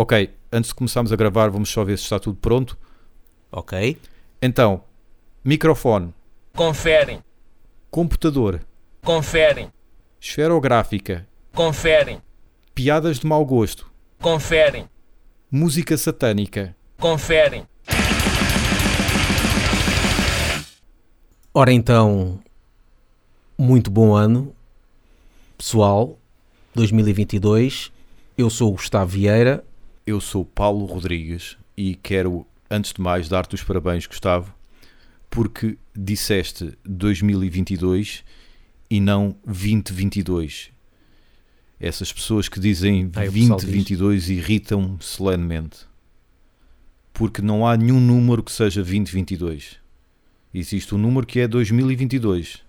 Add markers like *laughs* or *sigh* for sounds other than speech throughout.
Ok, antes de começarmos a gravar, vamos só ver se está tudo pronto. Ok. Então, microfone, Conferem, computador, conferem, esferográfica, conferem, piadas de mau gosto, conferem, música satânica. conferem. Ora então, muito bom ano, pessoal, 2022. Eu sou o Gustavo Vieira. Eu sou Paulo Rodrigues e quero, antes de mais, dar-te os parabéns, Gustavo, porque disseste 2022 e não 2022. Essas pessoas que dizem Ah, o pessoal 2022 irritam-me solenemente. Porque não há nenhum número que seja 2022. Existe um número que é 2022.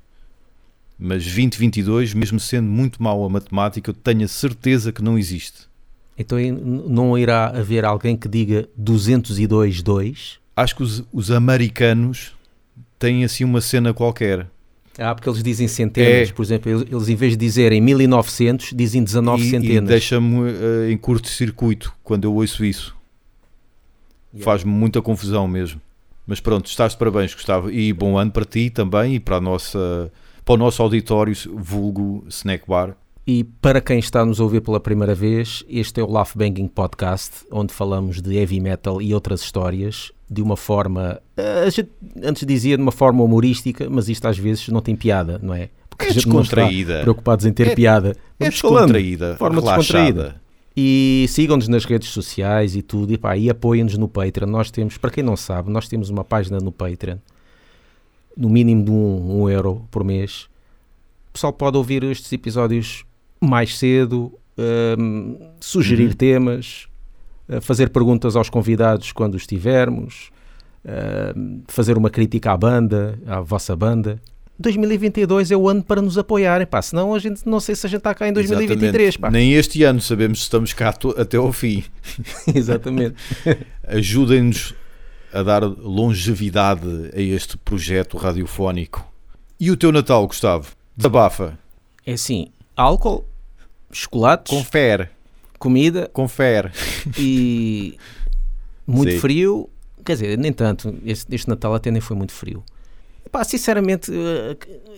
Mas 2022, mesmo sendo muito mau a matemática, eu tenho a certeza que não existe. Então não irá haver alguém que diga 202.2? Acho que os, os americanos têm assim uma cena qualquer. Ah, porque eles dizem centenas, É. por exemplo, eles, eles em vez de dizerem 1900, dizem 19 e, e centenas. deixa-me eh, em curto-circuito quando eu ouço isso. Yeah. Faz-me muita confusão mesmo. Mas pronto, estás de parabéns, Gustavo. E bom ano para ti também e para, a nossa, para o nosso auditório vulgo Snack Bar. E para quem está a nos ouvir pela primeira vez, este é o Laugh Banging Podcast, onde falamos de heavy metal e outras histórias de uma forma, eh, a gente antes dizia de uma forma humorística, mas isto às vezes não tem piada, não é? Porque É a gente não está descontraída. preocupados em ter É- piada. É descontraída, de forma relaxada. descontraída. E sigam-nos nas redes sociais e tudo, e, pá, e apoiem-nos no Patreon. Nós temos, para quem não sabe, nós temos uma página no Patreon, no mínimo de um, um euro por mês. O pessoal pode ouvir estes episódios mais cedo, hum, sugerir Uhum. temas, eh, fazer perguntas aos convidados quando os tivermos, hum, fazer uma crítica à banda, à vossa banda. 2022 é o ano para nos apoiarem, pá, senão a gente não sei se a gente está cá em 2023, Exatamente. pá. Nem este ano sabemos se estamos cá to- até ao fim. *laughs* Exatamente. *laughs* Ajudem-nos a dar longevidade a este projeto radiofónico. E o teu Natal, Gustavo? Desabafa. É assim, álcool, chocolates, Confere. comida Confere. e muito Sim. frio. Quer dizer, nem tanto. Este, este Natal até nem foi muito frio. Pá, sinceramente, eh,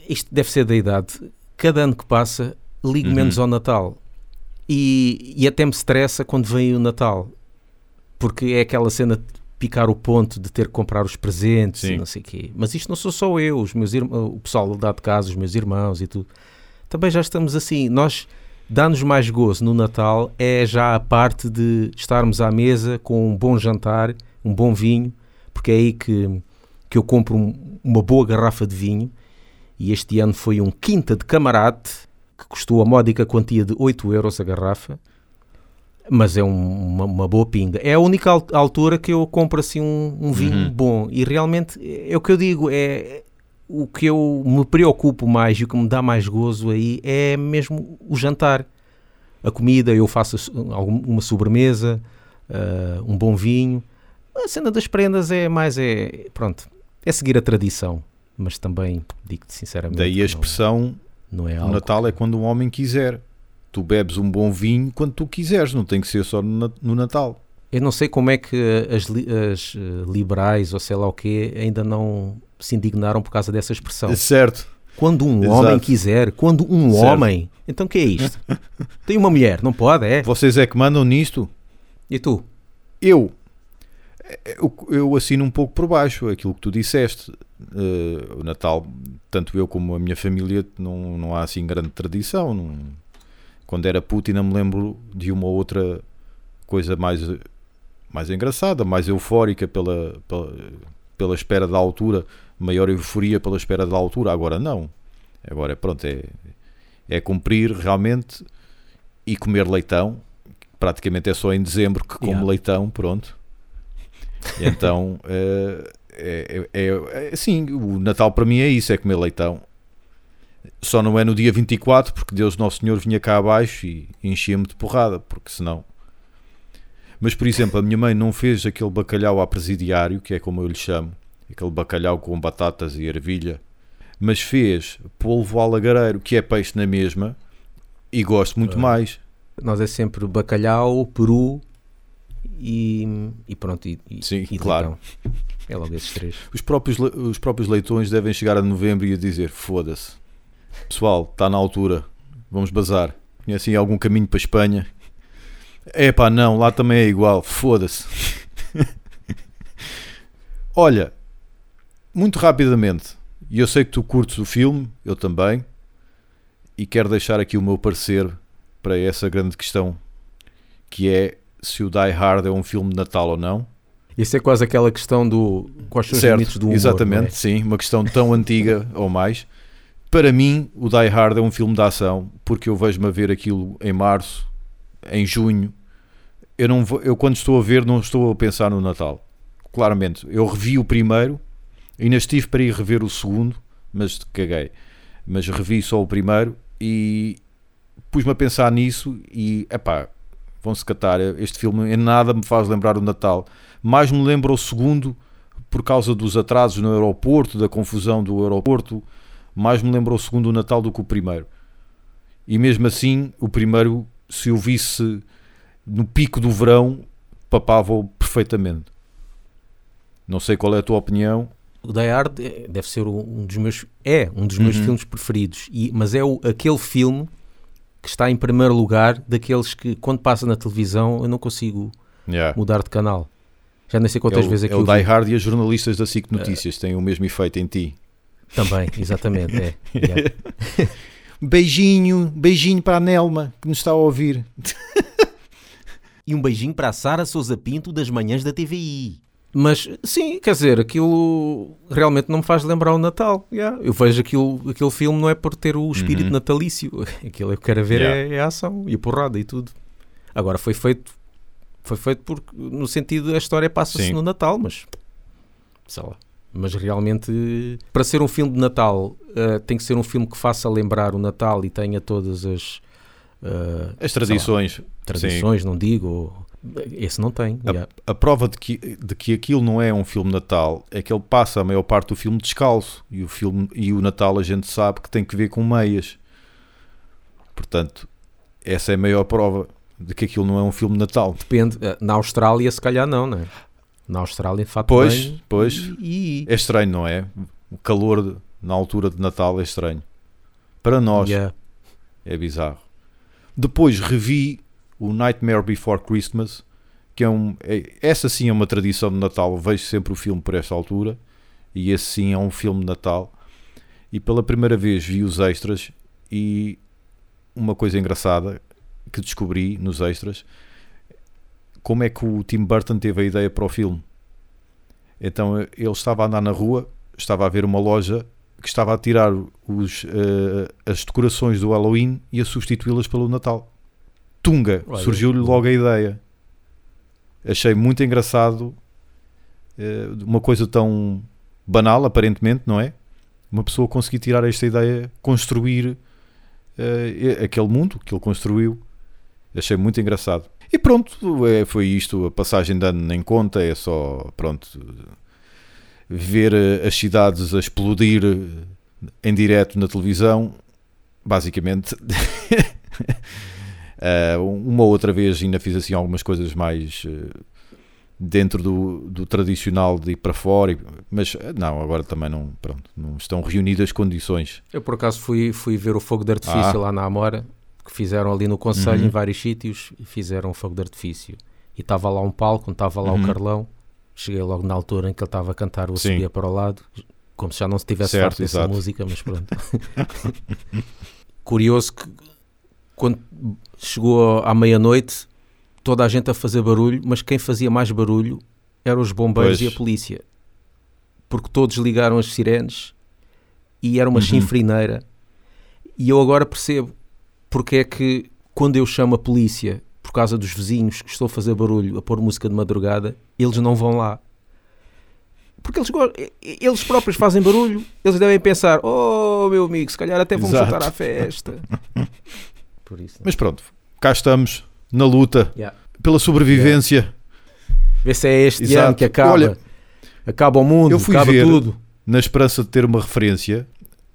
isto deve ser da idade. Cada ano que passa, ligo Uhum. menos ao Natal. E, e até me estressa quando vem o Natal. Porque é aquela cena de picar o ponto de ter que comprar os presentes Sim. e não sei o quê. Mas isto não sou só eu, os meus irm- o pessoal lá de casa, os meus irmãos e tudo. Também já estamos assim. Nós dá-nos mais gozo no Natal é já a parte de estarmos à mesa com um bom jantar, um bom vinho, porque é aí que, que eu compro um- uma boa garrafa de vinho. E este ano foi um Quinta de Camarate, que custou a módica quantia de 8 euros a garrafa. Mas é um- uma, uma boa pinga. É a única al- altura que eu compro assim um, um vinho Uhum. bom. E realmente é o que eu digo, é o que eu me preocupo mais e o que me dá mais gozo aí é mesmo o jantar. A comida, eu faço uma sobremesa, ah, um bom vinho. A cena das prendas é mais, é, pronto, é seguir a tradição. Mas também, digo-te sinceramente, Daí a que não- expressão: não, é o. Natal é quando um homem quiser. Tu bebes um bom vinho quando tu quiseres, não tem que ser só no Na- no Natal. Eu não sei como é que as, as, eh, liberais ou sei lá o quê ainda não se indignaram por causa dessa expressão. Certo. Quando um Exato. homem quiser, quando um Certo. homem. Então o que é isto? *laughs* Tem uma mulher, não pode, é? Vocês é que mandam nisto? E tu? Eu, eu, eu assino um pouco por baixo aquilo que tu disseste. Eh, o Natal, tanto eu como a minha família, não, não há assim grande tradição. não- Quando era puto, ainda me lembro de uma ou outra coisa mais, mais engraçada, mais eufórica pela, pela, pela espera da altura, maior euforia pela espera da altura. Agora não. Agora, pronto, é, é cumprir realmente e comer leitão. Praticamente é só em dezembro que como Yeah. leitão, pronto. E então, *laughs* eh, é, é, é, é- sim, o Natal para mim é isso, é comer leitão. Só não é no dia 24, porque Deus Nosso Senhor vinha cá abaixo e enchia-me de porrada, porque senão... Mas, por exemplo, a minha mãe não fez aquele bacalhau à presidiário, que é como eu lhe chamo, aquele bacalhau com batatas e ervilha, mas fez polvo ao lagareiro, que é peixe na mesma, e gosto muito Ah. mais. Nós é sempre bacalhau, peru e, e pronto. E, Sim, e claro. Leitão. É logo esses três. Os próprios, os próprios leitões devem chegar a novembro e a dizer: foda-se, pessoal, está na altura, vamos bazar. Conhecem algum caminho para a Espanha? É pá, não, lá também é igual, foda-se. *laughs* Olha, muito rapidamente, e eu sei que tu curtes o filme, eu também, e quero deixar aqui o meu parecer para essa grande questão que é se o Die Hard é um filme de Natal ou não. Isso é quase aquela questão do quais são os Certo, limites do humor. exatamente, é? sim, uma questão tão antiga *laughs* ou mais. Para mim, o Die Hard é um filme de ação, porque eu vejo-me a ver aquilo em março, em junho. Eu, não vou, eu quando estou a ver, não estou a pensar no Natal. Claramente, eu revi o primeiro, ainda estive para ir rever o segundo, mas caguei. Mas revi só o primeiro e pus-me a pensar nisso e, epá, vão-se catar. Este filme em nada me faz lembrar o Natal. Mais me lembra o segundo por causa dos atrasos no aeroporto, da confusão do aeroporto. Mais me lembra o segundo Natal do que o primeiro. E mesmo assim, o primeiro, se eu visse no pico do verão, papava-o perfeitamente. Não sei qual é a tua opinião. O Die Hard é- deve ser um dos meus é um dos meus Uhum. filmes preferidos, e, mas é o, aquele filme que está em primeiro lugar daqueles que quando passa na televisão eu não consigo Yeah. mudar de canal. Já nem sei É quantas o, vezes é que é o Die. Hard e as jornalistas da SIC Notícias têm o mesmo efeito em ti. Também, exatamente. É. *laughs* Yeah. Beijinho, beijinho para a Nelma que nos está a ouvir. E um beijinho para a Sara Souza Pinto das manhãs da TVI. Mas sim, quer dizer, aquilo realmente não me faz lembrar o Natal. Yeah. Eu vejo aquilo, aquele filme não é por ter o espírito Uhum. natalício. *laughs* Aquilo que eu quero ver Yeah. é, é a ação e a porrada e tudo. Agora foi feito, foi feito porque no sentido a história passa-se Sim. no Natal, mas sei lá. Mas realmente, para ser um filme de Natal, eh, tem que ser um filme que faça lembrar o Natal e tenha todas as eh, As tradições. tradições, não digo. ou- Esse não tem. A- yeah. A prova de que, de que aquilo não é um filme Natal é que ele passa a maior parte do filme descalço. E o, filme, e o Natal a gente sabe que tem que ver com meias. Portanto, essa é a maior prova de que aquilo não é um filme Natal. Depende. eh, Na Austrália, se calhar, não, né? Na Austrália, de fato, Pois, bem. pois. E, e- É estranho, não é? O calor de- na altura de Natal é estranho. Para nós yeah. é bizarro. Depois revi o Nightmare Before Christmas, que é um. é- essa sim é uma tradição de Natal. Vejo sempre o filme por esta altura. E esse sim é um filme de Natal. E pela primeira vez vi os extras. E uma coisa engraçada que descobri nos extras: como é que o Tim Burton teve a ideia para o filme. Então ele estava a andar na rua, estava a ver uma loja que estava a tirar os, eh, as decorações do Halloween e a substituí-las pelo Natal. Tunga, surgiu-lhe logo a ideia. Achei muito engraçado eh, uma coisa tão banal, aparentemente, não é? Uma pessoa conseguir tirar esta ideia, construir eh, aquele mundo que ele construiu. Achei muito engraçado. E pronto, é, foi isto. A passagem de ano nem conta, é só, pronto, ver eh, as cidades a explodir em direto na televisão, basicamente. *laughs* Eh, uma outra vez ainda fiz assim algumas coisas mais eh, dentro do, do tradicional de ir para fora, e- mas eh, não, agora também não, pronto, não estão reunidas as condições. Eu, por acaso, fui, fui ver o fogo de artifício Ah. lá na Amora, que fizeram ali no Conselho, Uhum. em vários sítios, e fizeram um fogo de artifício. E estava lá um palco, estava lá Uhum. o Carlão. Cheguei logo na altura em que ele estava a cantar o. Subia para o Lado, como se já não se tivesse Certo, farto dessa música, mas pronto. *laughs* Curioso que quando chegou à meia-noite, toda a gente a fazer barulho, mas quem fazia mais barulho eram os bombeiros Pois. e a polícia. Porque todos ligaram as sirenes e era uma Uhum. chinfrineira. E eu agora percebo porque é que quando eu chamo a polícia por causa dos vizinhos que estou a fazer barulho, a pôr música de madrugada, eles não vão lá. Porque eles, eles próprios fazem barulho, eles devem pensar: oh meu amigo, se calhar até vamos Exato. juntar à festa. *laughs* Por isso. Mas pronto, cá estamos na luta Yeah. pela sobrevivência. Vê se é este Exato. ano que acaba. Olha, acaba o mundo, eu fui acaba ver- tudo. na esperança de ter uma referência,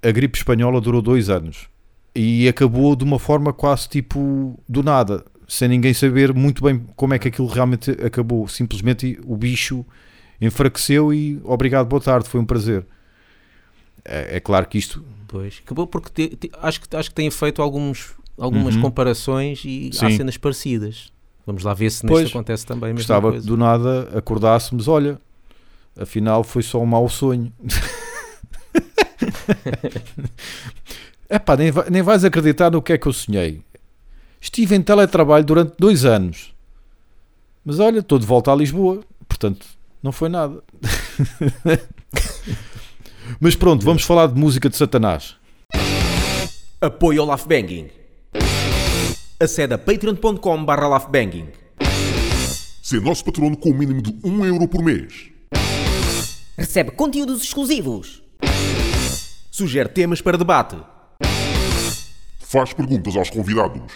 a gripe espanhola durou dois anos e acabou de uma forma quase tipo do nada. sem ninguém saber muito bem como é que aquilo realmente acabou. Simplesmente o bicho enfraqueceu e obrigado, boa tarde, foi um prazer. É, é claro que isto. Pois, acabou porque te- te- acho, que, acho que têm feito alguns, algumas Uhum. comparações e há Sim. cenas parecidas. Vamos lá ver se Pois, neste acontece também Gostava que do nada acordássemos, olha, afinal foi só um mau sonho. *laughs* Epá, nem, vai- nem vais acreditar no que é que eu sonhei. Estive em teletrabalho durante dois anos. Mas olha, estou de volta a Lisboa. Portanto, não foi nada. *laughs* Mas pronto, vamos falar de música de Satanás. Apoio ao Laughbanging. Acede a patreon.com barra. Ser nosso patrono com o mínimo de 1 euro por mês. Recebe conteúdos exclusivos. Sugere temas para debate. Faz perguntas aos convidados.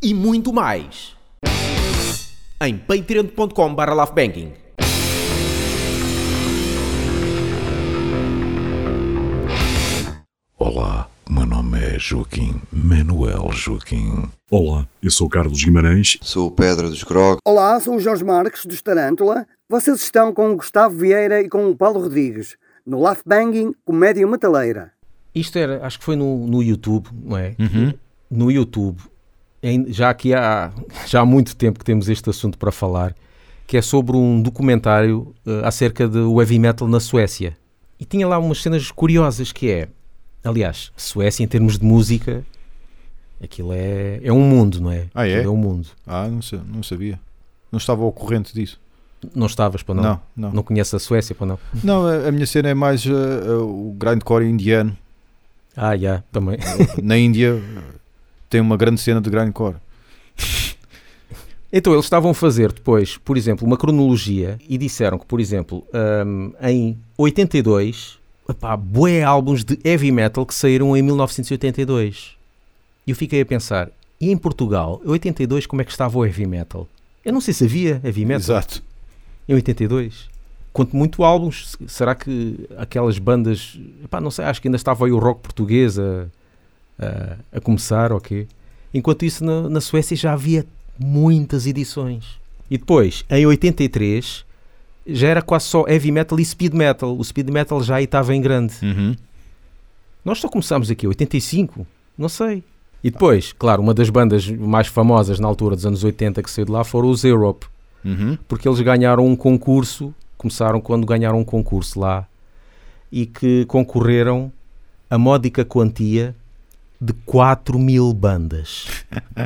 E muito mais. Em patreon.com barra. Olá, o meu nome é Joaquim Manuel Joaquim. Olá, eu sou o Carlos Guimarães Sou o Pedro dos Grog. Olá, sou o Jorge Marques, dos Tarântula. Vocês estão com o Gustavo Vieira e com o Paulo Rodrigues, no Laugh Banging Comédia Metaleira. Isto era, acho que foi no, no YouTube, não é? No YouTube, em- já aqui há, já há muito tempo que temos este assunto para falar, que é sobre um documentário eh, acerca do heavy metal na Suécia. E tinha lá umas cenas curiosas que é, aliás, Suécia em termos de música, aquilo é, é um mundo, não é? Ah, é? Aquilo é um mundo. Ah, não, sei, não sabia. Não estava ao corrente disso. Não estavas para não? Não, não. Não conheces a Suécia para não? Não, a, a minha cena é mais uh, uh, o grindcore indiano. Ah, já, também. *laughs* Na Índia tem uma grande cena de grindcore. Então, eles estavam a fazer depois, por exemplo, uma cronologia e disseram que, por exemplo, hum, em 82, epá, bué álbuns de heavy metal que saíram em 1982. E eu fiquei a pensar, e em Portugal, em 82, como é que estava o heavy metal? Eu não sei se havia heavy metal Exato. em 82. Quanto muito álbuns, se- será que aquelas bandas, epá, não sei, acho que ainda estava aí o rock português a, a, a começar, ok? Enquanto isso, na, na Suécia já havia muitas edições. E depois, em 83, já era quase só heavy metal e speed metal. O speed metal já aí estava em grande. Uhum. Nós só começámos aqui, 85? Não sei. E depois, claro, uma das bandas mais famosas na altura dos anos 80 que saiu de lá foram os Europe Uhum. porque eles ganharam um concurso, começaram quando ganharam um concurso lá e que concorreram a módica quantia de 4 mil bandas.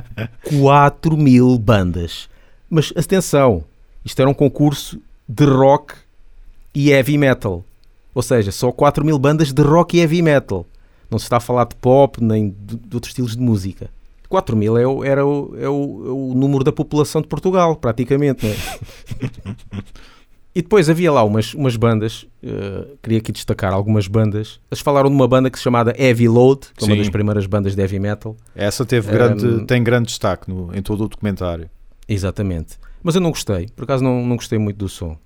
*laughs* 4 mil bandas. Mas atenção, isto era um concurso de rock e heavy metal. Ou seja, só 4 mil bandas de rock e heavy metal. Não se está a falar de pop nem de, de outros estilos de música. 4 mil é o, era o, é o, é o número da população de Portugal, praticamente. É? *laughs* e depois havia lá umas, umas bandas, eh, queria aqui destacar algumas bandas. Eles falaram de uma banda que se chamada Heavy Load, que é uma das primeiras bandas de heavy metal. Essa teve grande, Um, tem grande destaque no- em todo o documentário. Exatamente. Mas eu não gostei, por acaso não, não gostei muito do som.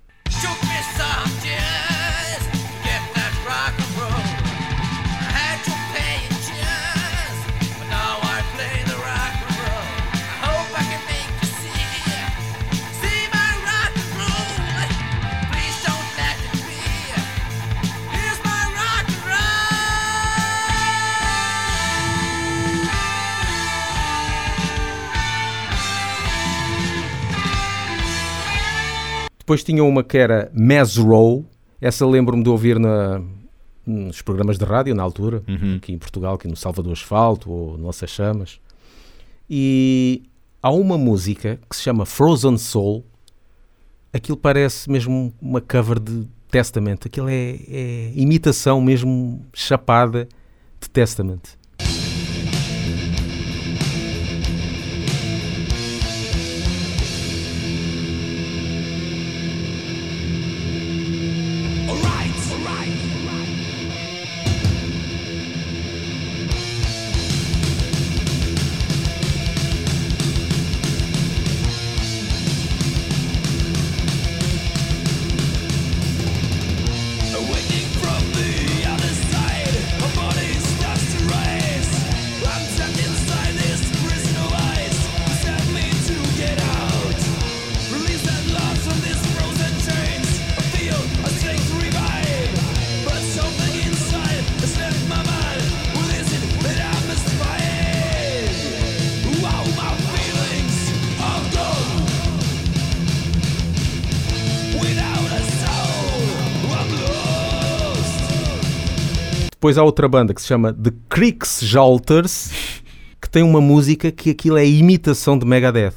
Depois tinha uma que era Mass Row, essa lembro-me de ouvir na, nos programas de rádio na altura, Uhum. aqui em Portugal, aqui no Salvador Asfalto ou Nossas Chamas. E há uma música que se chama Frozen Soul, aquilo parece mesmo uma cover de Testament, aquilo é, é imitação mesmo chapada de Testament. Depois há outra banda que se chama The Creeks Jalters, que tem uma música que aquilo é imitação de Megadeth.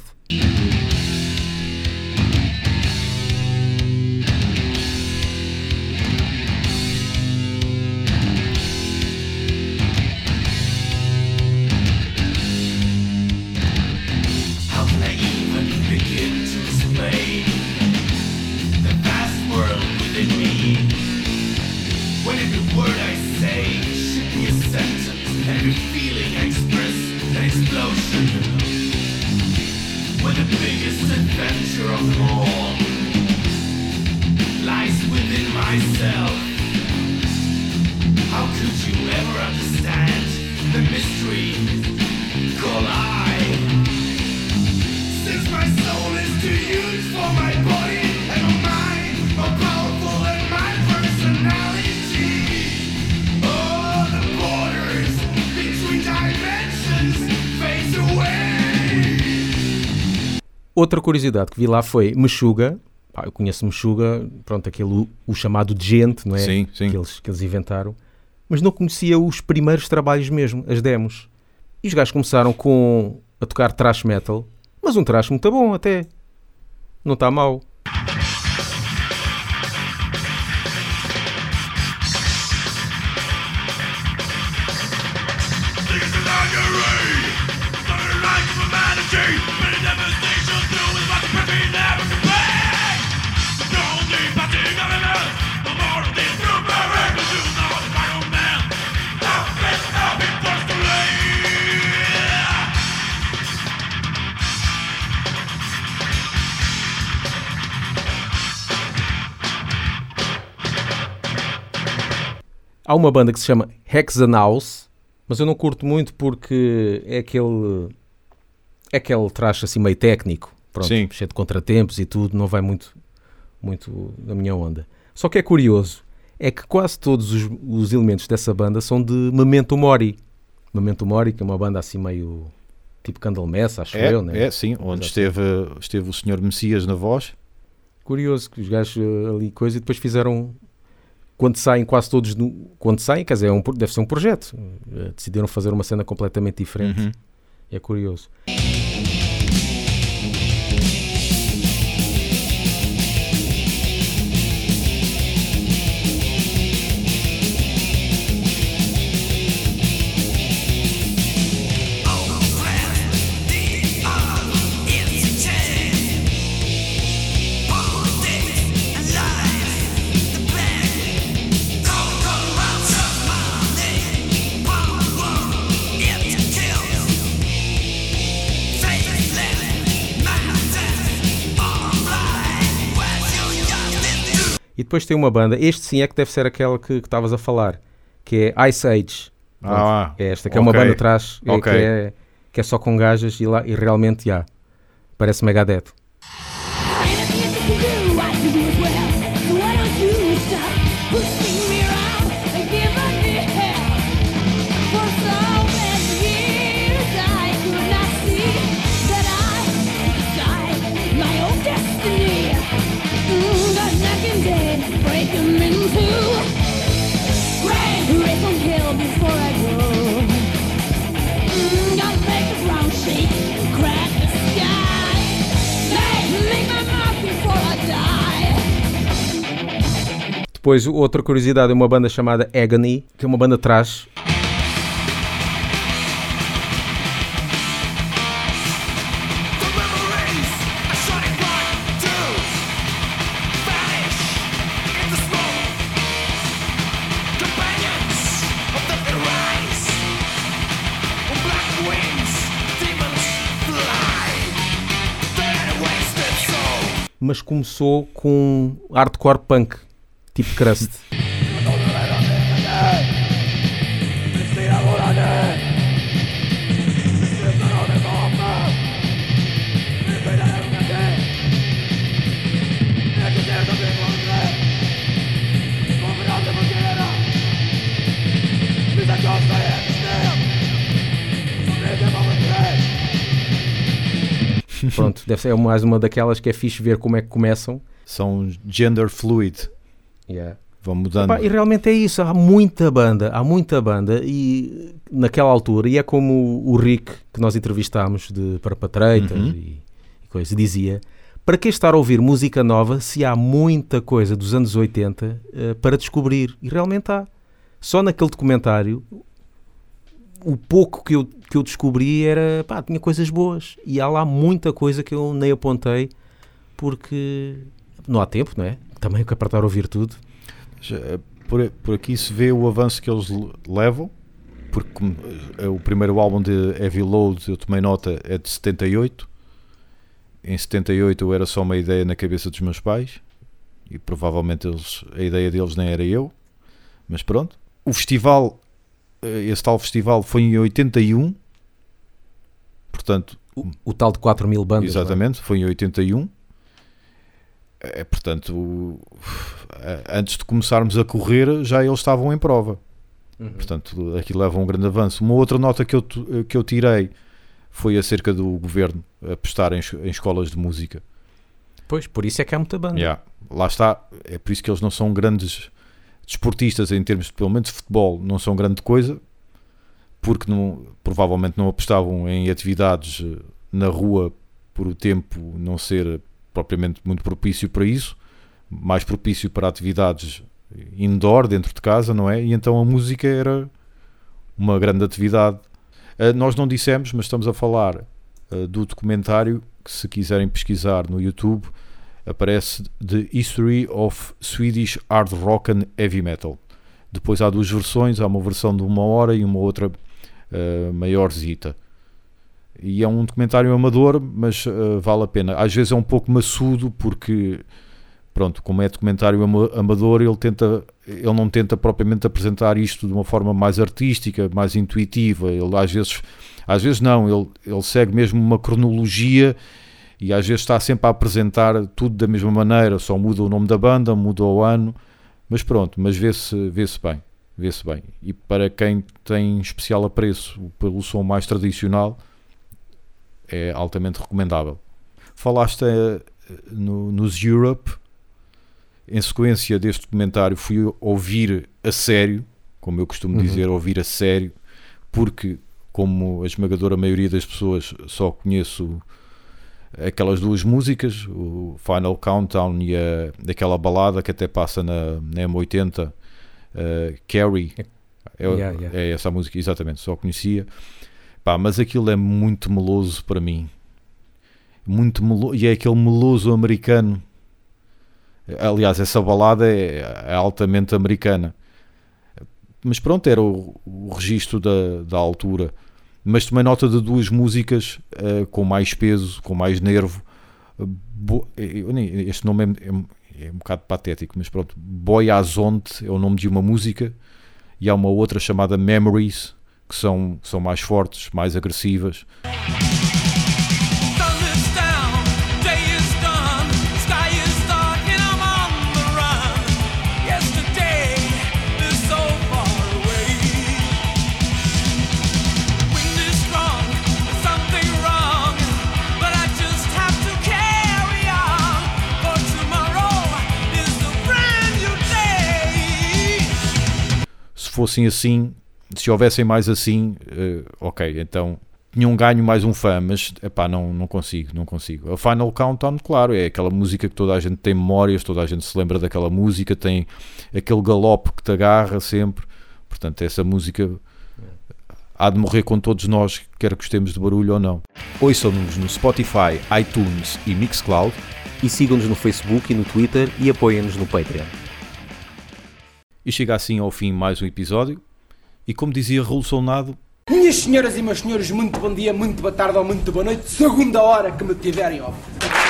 Outra curiosidade que vi lá foi Meshuga. Pá, eu conheço Meshuga, pronto, aquele o, chamado de gente, não é? Sim, sim. Que eles, que eles inventaram. Mas não conhecia os primeiros trabalhos mesmo, as demos. E os gajos começaram com a tocar thrash metal, mas um thrash muito bom até. Não está mau. Há uma banda que se chama Hexanaus, mas eu não curto muito porque é aquele é aquele traje assim meio técnico, pronto, Sim. cheio de contratempos e tudo, não vai muito muito na minha onda. Só que é curioso, é que quase todos os, os elementos dessa banda são de Memento Mori. Memento Mori, que é uma banda assim meio tipo Candlemass, acho É, eu, né? é sim, onde esteve, esteve o Senhor Messias na voz. Curioso que os gajos eh, ali coisa e depois fizeram quando saem quase todos no, quando saem, quer dizer, é um, deve ser um projeto. Eh, Decidiram fazer uma cena completamente diferente. Uhum. É curioso. Depois tem uma banda, este sim é que deve ser aquela que estavas a falar, que é Ice Age. Ah, é esta, que é uma banda atrás, é, Ok. que, é, que é só com gajas e, lá, e realmente já. Parece Megadeth. Depois, outra curiosidade é uma banda chamada Agony, que é uma banda trash. mas começou com hardcore punk, tipo crust. Pronto, deve ser mais uma daquelas que é fixe ver como é que começam. São gender fluid. Yeah. vão mudando. Epá, e realmente é isso, há muita banda, há muita banda e naquela altura, e é como o Rick que nós entrevistámos de Parapatreitas Uhum. e, e coisa, dizia, para que estar a ouvir música nova se há muita coisa dos anos 80 eh, para descobrir? E realmente há. Só naquele documentário, o pouco que eu, que eu descobri era, pá, tinha coisas boas. E há lá muita coisa que eu nem apontei porque não há tempo, não é? Também que é para estar a ouvir tudo. Eh, Por, por aqui se vê o avanço que eles le- levam, porque eh, o primeiro álbum de Heavy Load, eu tomei nota, é de 78. Em 78 eu era só uma ideia na cabeça dos meus pais e provavelmente eles, a ideia deles nem era eu, mas pronto. O festival, eh, esse tal festival foi em 81, portanto, O, o tal de 4 mil bandas. é? Exatamente, foi em 81. É, portanto, antes de começarmos a correr, já eles estavam em prova. Uhum. Portanto, aqui leva um grande avanço. Uma outra nota que eu, que eu tirei foi acerca do governo apostar em, em escolas de música. Pois, por isso é que há muita banda. Yeah. Lá está, é por isso que eles não são grandes desportistas em termos de, pelo menos, de futebol, não são grande coisa, porque não, provavelmente não apostavam em atividades eh, na rua por o tempo não ser propriamente muito propício para isso, mais propício para atividades indoor, dentro de casa, não é? E então a música era uma grande atividade. Eh, nós não dissemos, mas estamos a falar eh, do documentário que se quiserem pesquisar no YouTube aparece The History of Swedish Hard Rock and Heavy Metal. Depois há duas versões, há uma versão de uma hora e uma outra uh, maiorzita. E é um documentário amador, mas uh, vale a pena. Às vezes é um pouco maçudo porque, pronto, como é documentário ama- amador, ele, tenta, ele não tenta propriamente apresentar isto de uma forma mais artística, mais intuitiva. Ele às vezes, às vezes não, ele, ele segue mesmo uma cronologia e às vezes está sempre a apresentar tudo da mesma maneira, só muda o nome da banda, muda o ano, mas pronto, mas vê-se vê bem, vê-se bem. E para quem tem especial apreço pelo som mais tradicional, é altamente recomendável. Falaste eh, no, nos Europe, em sequência deste documentário fui ouvir a sério, como eu costumo Uhum. dizer, ouvir a sério, porque como a esmagadora maioria das pessoas só conheço aquelas duas músicas, o Final Countdown e a, daquela balada que até passa na, na M80, uh, Carrie, é, Yeah, yeah. é essa música, exatamente, só conhecia. Pá, mas aquilo é muito meloso para mim. Muito meloso, e é aquele meloso americano. Aliás, essa balada é, é altamente americana. Mas pronto, era o, o registro da, da altura mas tomei nota de duas músicas uh, com mais peso, com mais nervo. Este nome é, é- é um bocado patético, mas pronto. Boyazonte é o nome de uma música e há uma outra chamada Memories que são, são mais fortes, mais agressivas. Fossem assim, se houvessem mais assim, eh, ok, então tinham ganho mais um fã, mas epá, não, não consigo, não consigo. A Final Countdown, claro, é aquela música que toda a gente tem memórias, toda a gente se lembra daquela música, tem aquele galope que te agarra sempre. Portanto, essa música há de morrer com todos nós, quer gostemos de barulho ou não. Ouçam-nos no Spotify, iTunes e Mixcloud e sigam-nos no Facebook e no Twitter e apoiem-nos no Patreon. E chega assim ao fim mais um episódio. E como dizia Raul Solnado, Minhas senhoras e meus senhores, muito bom dia, muito boa tarde ou muito boa noite, segunda hora que me tiverem ouvir.